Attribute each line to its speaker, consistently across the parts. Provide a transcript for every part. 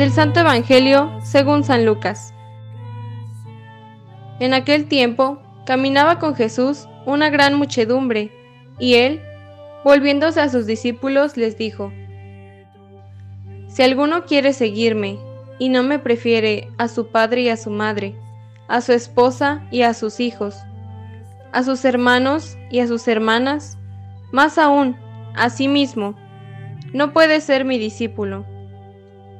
Speaker 1: Del Santo Evangelio según San Lucas. En aquel tiempo caminaba con Jesús una gran muchedumbre, y él, volviéndose a sus discípulos, les dijo, Si alguno quiere seguirme, y no me prefiere a su padre y a su madre, a su esposa y a sus hijos, a sus hermanos y a sus hermanas, más aún, a sí mismo, no puede ser mi discípulo.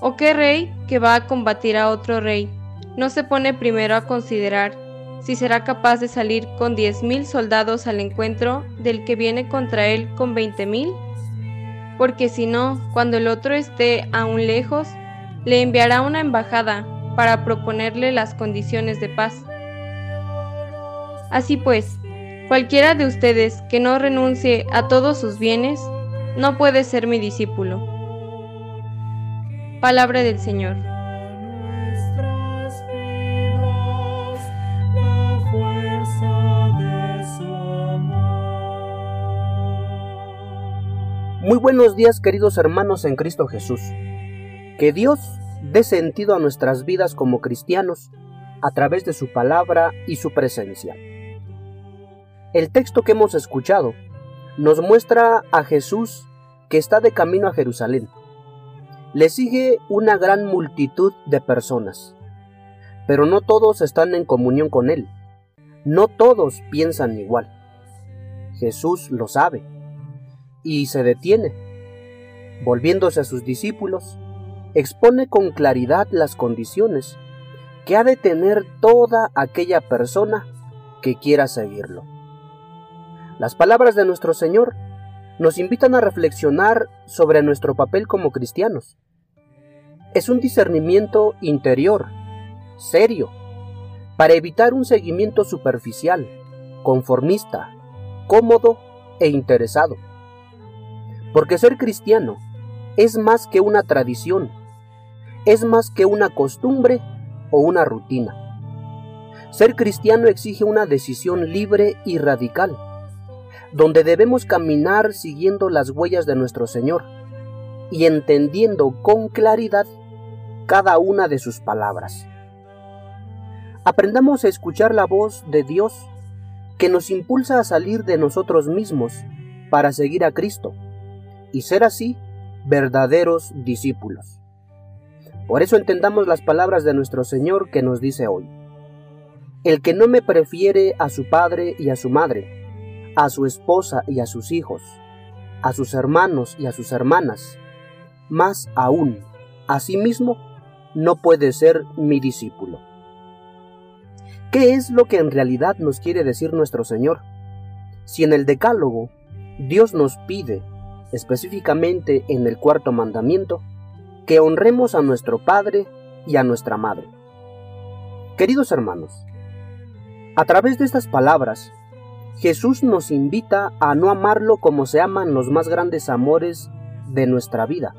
Speaker 1: ¿O qué rey que va a combatir a otro rey no se pone primero a considerar si será capaz de salir con diez mil soldados al encuentro del que viene contra él con veinte mil? Porque si no, cuando el otro esté aún lejos, le enviará una embajada para proponerle las condiciones de paz. Así pues, cualquiera de ustedes que no renuncie a todos sus bienes, no puede ser mi discípulo. Palabra del Señor.
Speaker 2: Muy buenos días queridos hermanos en Cristo Jesús. Que Dios dé sentido a nuestras vidas como cristianos a través de su palabra y su presencia. El texto que hemos escuchado nos muestra a Jesús que está de camino a Jerusalén. Le sigue una gran multitud de personas, pero no todos están en comunión con Él. No todos piensan igual. Jesús lo sabe y se detiene. Volviéndose a sus discípulos, expone con claridad las condiciones que ha de tener toda aquella persona que quiera seguirlo. Las palabras de nuestro Señor nos invitan a reflexionar sobre nuestro papel como cristianos. Es un discernimiento interior, serio, para evitar un seguimiento superficial, conformista, cómodo e interesado. Porque ser cristiano es más que una tradición, es más que una costumbre o una rutina. Ser cristiano exige una decisión libre y radical, donde debemos caminar siguiendo las huellas de nuestro Señor y entendiendo con claridad cada una de sus palabras. Aprendamos a escuchar la voz de Dios que nos impulsa a salir de nosotros mismos para seguir a Cristo y ser así verdaderos discípulos. Por eso entendamos las palabras de nuestro Señor que nos dice hoy. El que no me prefiere a su padre y a su madre, a su esposa y a sus hijos, a sus hermanos y a sus hermanas, más aún a sí mismo, no puede ser mi discípulo. ¿Qué es lo que en realidad nos quiere decir nuestro Señor? Si en el Decálogo Dios nos pide específicamente en el cuarto mandamiento, que honremos a nuestro Padre y a nuestra Madre. Queridos hermanos, a través de estas palabras, Jesús nos invita a no amarlo como se aman los más grandes amores de nuestra vida,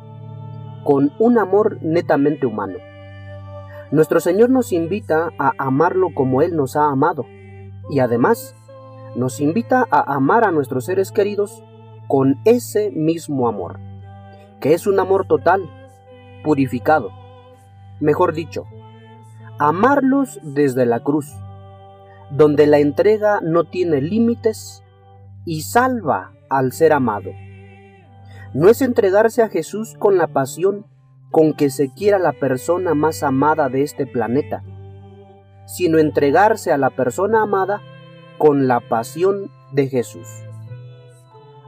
Speaker 2: con un amor netamente humano. Nuestro Señor nos invita a amarlo como Él nos ha amado, y además nos invita a amar a nuestros seres queridos con ese mismo amor, que es un amor total, purificado. Mejor dicho, amarlos desde la cruz, donde la entrega no tiene límites y salva al ser amado. No es entregarse a Jesús con la pasión con que se quiera la persona más amada de este planeta, sino entregarse a la persona amada con la pasión de Jesús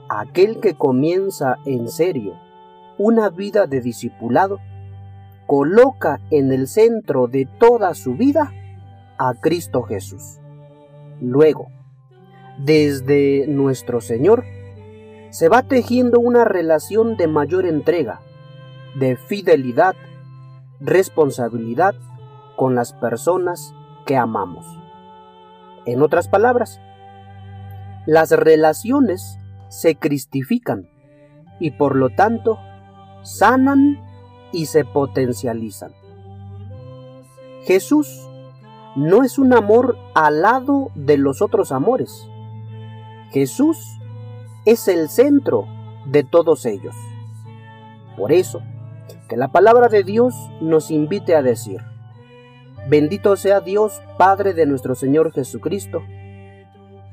Speaker 2: aquel que comienza en serio una vida de discipulado, coloca en el centro de toda su vida a Cristo Jesús. Luego, desde nuestro Señor, se va tejiendo una relación de mayor entrega, de fidelidad, responsabilidad con las personas que amamos. En otras palabras, las relaciones se cristifican y por lo tanto sanan y se potencializan. Jesús no es un amor al lado de los otros amores. Jesús es el centro de todos ellos. Por eso, que la palabra de Dios nos invite a decir, bendito sea Dios Padre de nuestro Señor Jesucristo,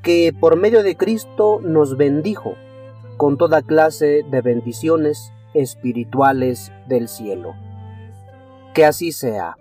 Speaker 2: que por medio de Cristo nos bendijo con toda clase de bendiciones espirituales del cielo. Que así sea.